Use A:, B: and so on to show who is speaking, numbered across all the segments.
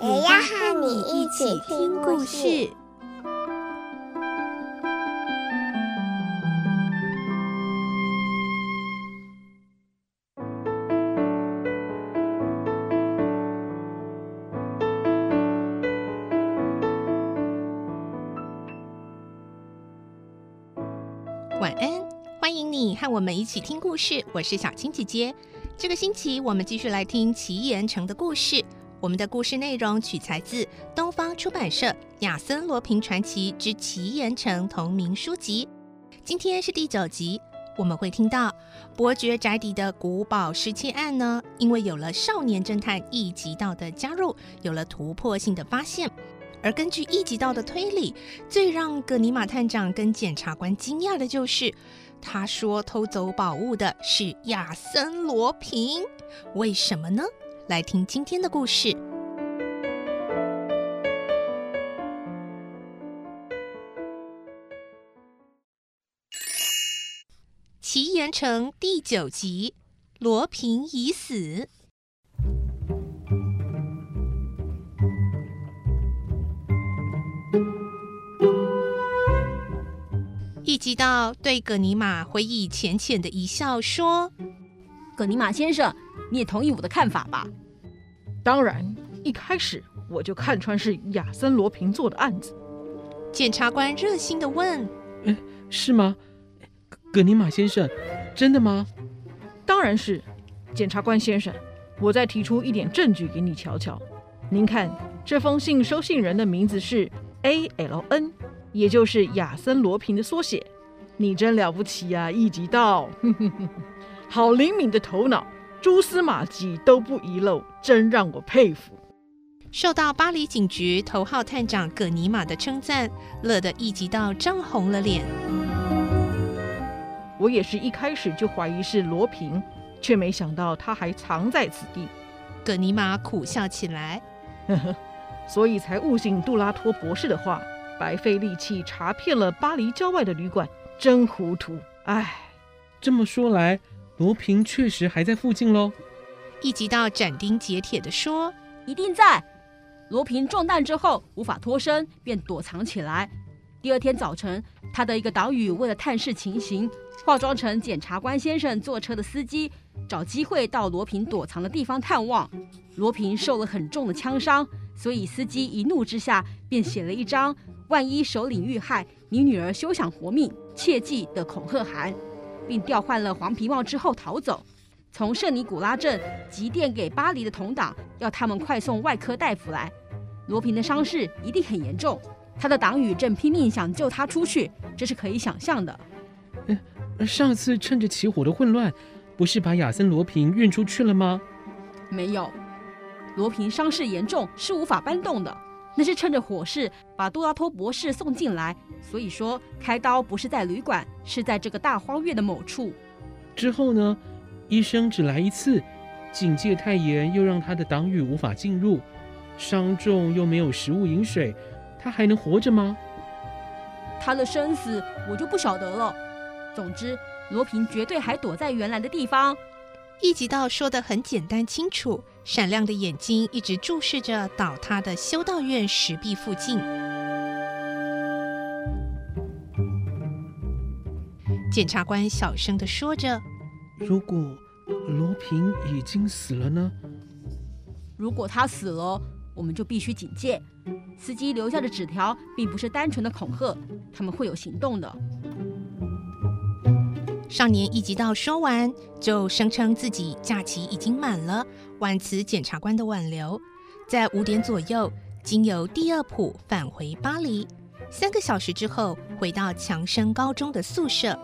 A: 也要和你一起听故事。
B: 晚安，欢迎你和我们一起听故事。我是小青姐姐。这个星期我们继续来听奇岩城的故事。我们的故事内容取材自东方出版社《亚森罗平传奇之奇岩城》同名书籍。今天是第九集，我们会听到伯爵宅邸的古堡失窃案呢，因为有了少年侦探一级道的加入，有了突破性的发现。而根据一级道的推理，最让葛尼玛探长跟检察官惊讶的就是，他说偷走宝物的是亚森罗平。为什么呢？来听今天的故事，《奇岩城》第九集：罗平已死。一级道对葛尼玛回忆浅浅的一笑，说：“
C: 葛尼玛先生，你也同意我的看法吧？”“
D: 当然，一开始我就看穿是亚森罗平做的案子。”
B: 检察官热心地问：“
E: 哎，是吗？葛尼玛先生，真的吗？”“
D: 当然是。”检察官先生，我再提出一点证据给你瞧瞧。您看，这封信收信人的名字是 A L N。也就是亚森罗平的缩写，你真了不起呀，一级道，好灵敏的头脑，蛛丝马迹都不遗漏，真让我佩服。
B: 受到巴黎警局头号探长葛尼玛的称赞，乐得一急到涨红了脸。
D: 我也是一开始就怀疑是罗平，却没想到他还藏在此地。
B: 葛尼玛苦笑起来，
D: 呵呵，所以才误信杜拉托博士的话。白费力气查遍了巴黎郊外的旅馆，真糊涂！唉，
E: 这么说来，罗平确实还在附近喽。
B: 一级道斩钉截铁地说：“
C: 一定在。罗平中弹之后无法脱身，便躲藏起来。第二天早晨，他的一个岛屿为了探视情形，化妆成检察官先生坐车的司机，找机会到罗平躲藏的地方探望。罗平受了很重的枪伤，所以司机一怒之下便写了一张。”万一首领遇害，你女儿休想活命，切记的恐吓函，并调换了黄皮帽之后逃走。从圣尼古拉镇急电给巴黎的同党，要他们快送外科大夫来。罗平的伤势一定很严重，他的党羽正拼命想救他出去，这是可以想象的。
E: 上次趁着起火的混乱，不是把亚森罗平运出去了吗？
C: 没有，罗平伤势严重，是无法搬动的。那是趁着火势把杜拉托博士送进来，所以说开刀不是在旅馆，是在这个大荒院的某处。
E: 之后呢，医生只来一次，警戒太严，又让他的党羽无法进入，伤重又没有食物饮水，他还能活着吗？
C: 他的生死我就不晓得了。总之，罗平绝对还躲在原来的地方。
B: 一级道说的很简单清楚。闪亮的眼睛一直注视着倒塌的修道院石壁附近。检察官小声的说着：“
E: 如果罗平已经死了呢？
C: 如果他死了，我们就必须警戒。司机留下的纸条并不是单纯的恐吓，他们会有行动的。”
B: 少年一级道说完，就声称自己假期已经满了，婉辞检察官的挽留。在五点左右，经由第二浦返回巴黎。三个小时之后，回到强生高中的宿舍。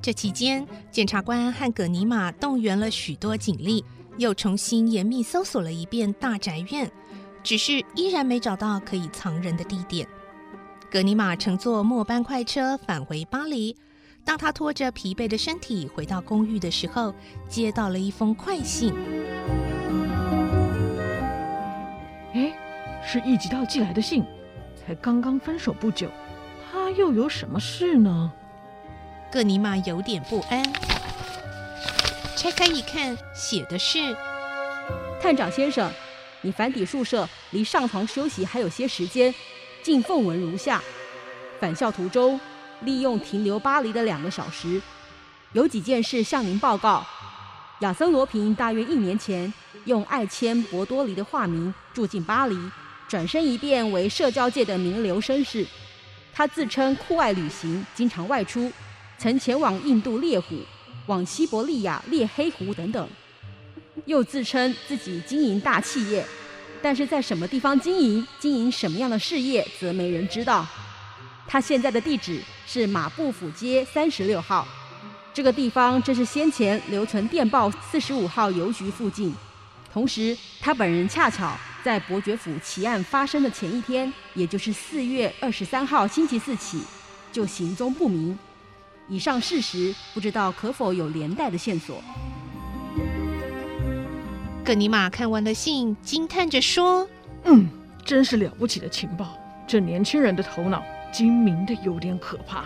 B: 这期间，检察官和葛尼玛动员了许多警力，又重新严密搜索了一遍大宅院。只是依然没找到可以藏人的地点。葛尼玛乘坐末班快车返回巴黎。当他拖着疲惫的身体回到公寓的时候，接到了一封快信。
D: 哎，是一吉道寄来的信。才刚刚分手不久，他又有什么事呢？
B: 葛尼玛有点不安。拆开一看，写的是：“
C: 探长先生，你返抵宿舍离上床休息还有些时间，敬奉文如下：返校途中。”利用停留巴黎的两个小时，有几件事向您报告。亚森·罗平大约一年前用艾谦·博多黎的化名住进巴黎，转身一变为社交界的名流绅士。他自称酷爱旅行，经常外出，曾前往印度猎虎，往西伯利亚猎黑狐等等。又自称自己经营大企业，但是在什么地方经营、经营什么样的事业，则没人知道。他现在的地址是马步府街三十六号，这个地方正是先前留存电报四十五号邮局附近。同时，他本人恰巧在伯爵府奇案发生的前一天，也就是四月二十三号星期四起，就行踪不明。以上事实不知道可否有连带的线索？
B: 葛尼玛看完了信，惊叹着说：“
D: 嗯，真是了不起的情报，这年轻人的头脑。”精明的有点可怕。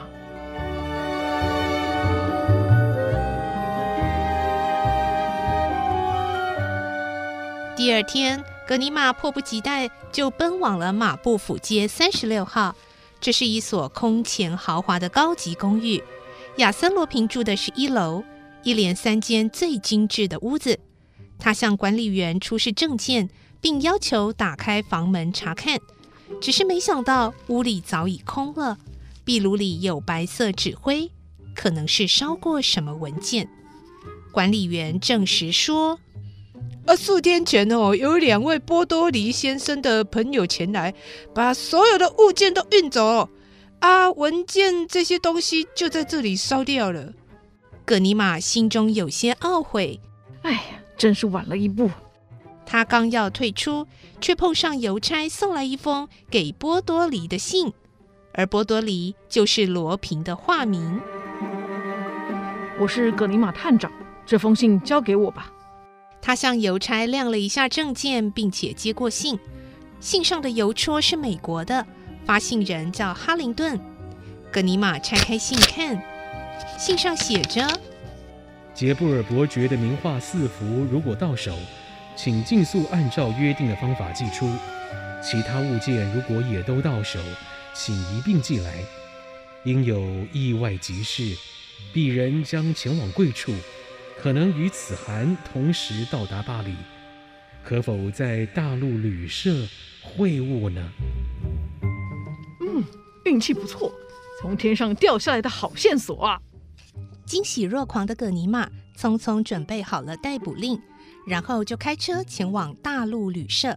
B: 第二天，格尼玛迫不及待就奔往了马布府街三十六号。这是一所空前豪华的高级公寓。亚森罗平住的是一楼，一连三间最精致的屋子。他向管理员出示证件，并要求打开房门查看。只是没想到屋里早已空了，壁炉里有白色纸灰，可能是烧过什么文件。管理员证实说：“
F: 呃，数天前哦，有两位波多黎先生的朋友前来，把所有的物件都运走，啊，文件这些东西就在这里烧掉了。”
B: 葛尼玛心中有些懊悔，
D: 哎呀，真是晚了一步。
B: 他刚要退出，却碰上邮差送来一封给波多黎的信，而波多黎就是罗平的化名。
D: 我是葛尼玛探长，这封信交给我吧。
B: 他向邮差亮了一下证件，并且接过信。信上的邮戳是美国的，发信人叫哈林顿。葛尼玛拆开信看，信上写着：“
E: 杰布尔伯爵的名画四幅，如果到手。”请尽速按照约定的方法寄出，其他物件如果也都到手，请一并寄来。因有意外急事，鄙人将前往贵处，可能与此函同时到达巴黎。可否在大陆旅社会晤呢？
D: 嗯，运气不错，从天上掉下来的好线索啊！
B: 惊喜若狂的葛尼玛匆匆准备好了逮捕令。然后就开车前往大陆旅社，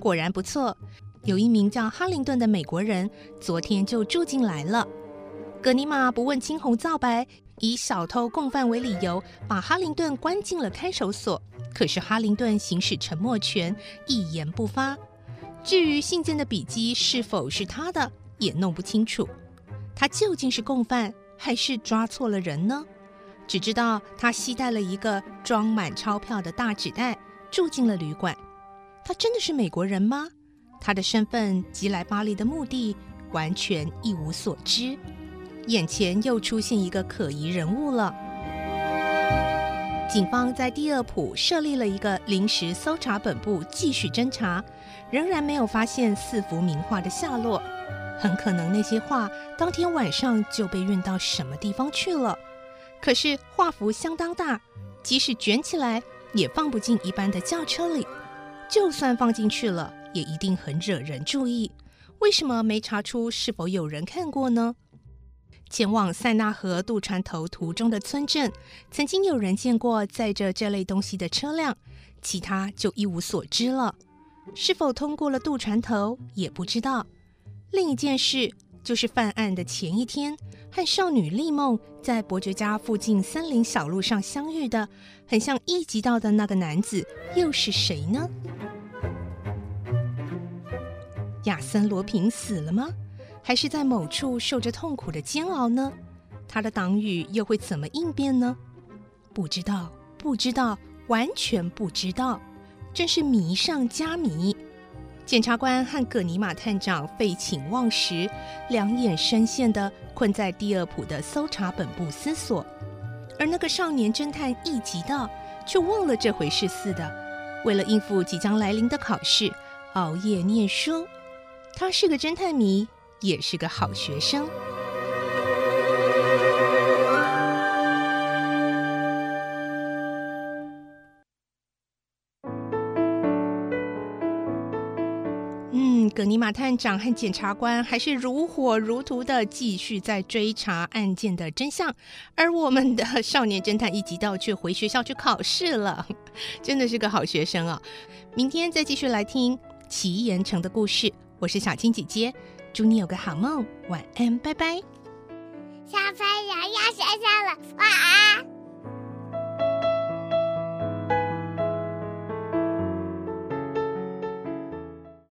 B: 果然不错，有一名叫哈林顿的美国人，昨天就住进来了。葛尼玛不问青红皂白，以小偷共犯为理由，把哈林顿关进了看守所。可是哈林顿行使沉默权，一言不发。至于信件的笔迹是否是他的，也弄不清楚。他究竟是共犯，还是抓错了人呢？只知道他携带了一个装满钞票的大纸袋，住进了旅馆。他真的是美国人吗？他的身份及来巴黎的目的完全一无所知。眼前又出现一个可疑人物了。警方在第二铺设立了一个临时搜查本部，继续侦查，仍然没有发现四幅名画的下落。很可能那些画当天晚上就被运到什么地方去了。可是画幅相当大，即使卷起来也放不进一般的轿车里。就算放进去了，也一定很惹人注意。为什么没查出是否有人看过呢？前往塞纳河渡船头途中的村镇，曾经有人见过载着这类东西的车辆，其他就一无所知了。是否通过了渡船头，也不知道。另一件事。就是犯案的前一天，和少女丽梦在伯爵家附近森林小路上相遇的，很像一级道的那个男子，又是谁呢？亚森罗平死了吗？还是在某处受着痛苦的煎熬呢？他的党羽又会怎么应变呢？不知道，不知道，完全不知道，真是迷上加迷。检察官和葛尼玛探长废寝忘食，两眼深陷的困在第二普的搜查本部思索，而那个少年侦探一急到，却忘了这回事似的，为了应付即将来临的考试，熬夜念书。他是个侦探迷，也是个好学生。葛尼玛探长和检察官还是如火如荼的继续在追查案件的真相，而我们的少年侦探一急到却回学校去考试了，真的是个好学生啊！明天再继续来听奇岩城的故事。我是小青姐姐，祝你有个好梦，晚安，拜拜。
A: 小朋友要睡觉了，晚安。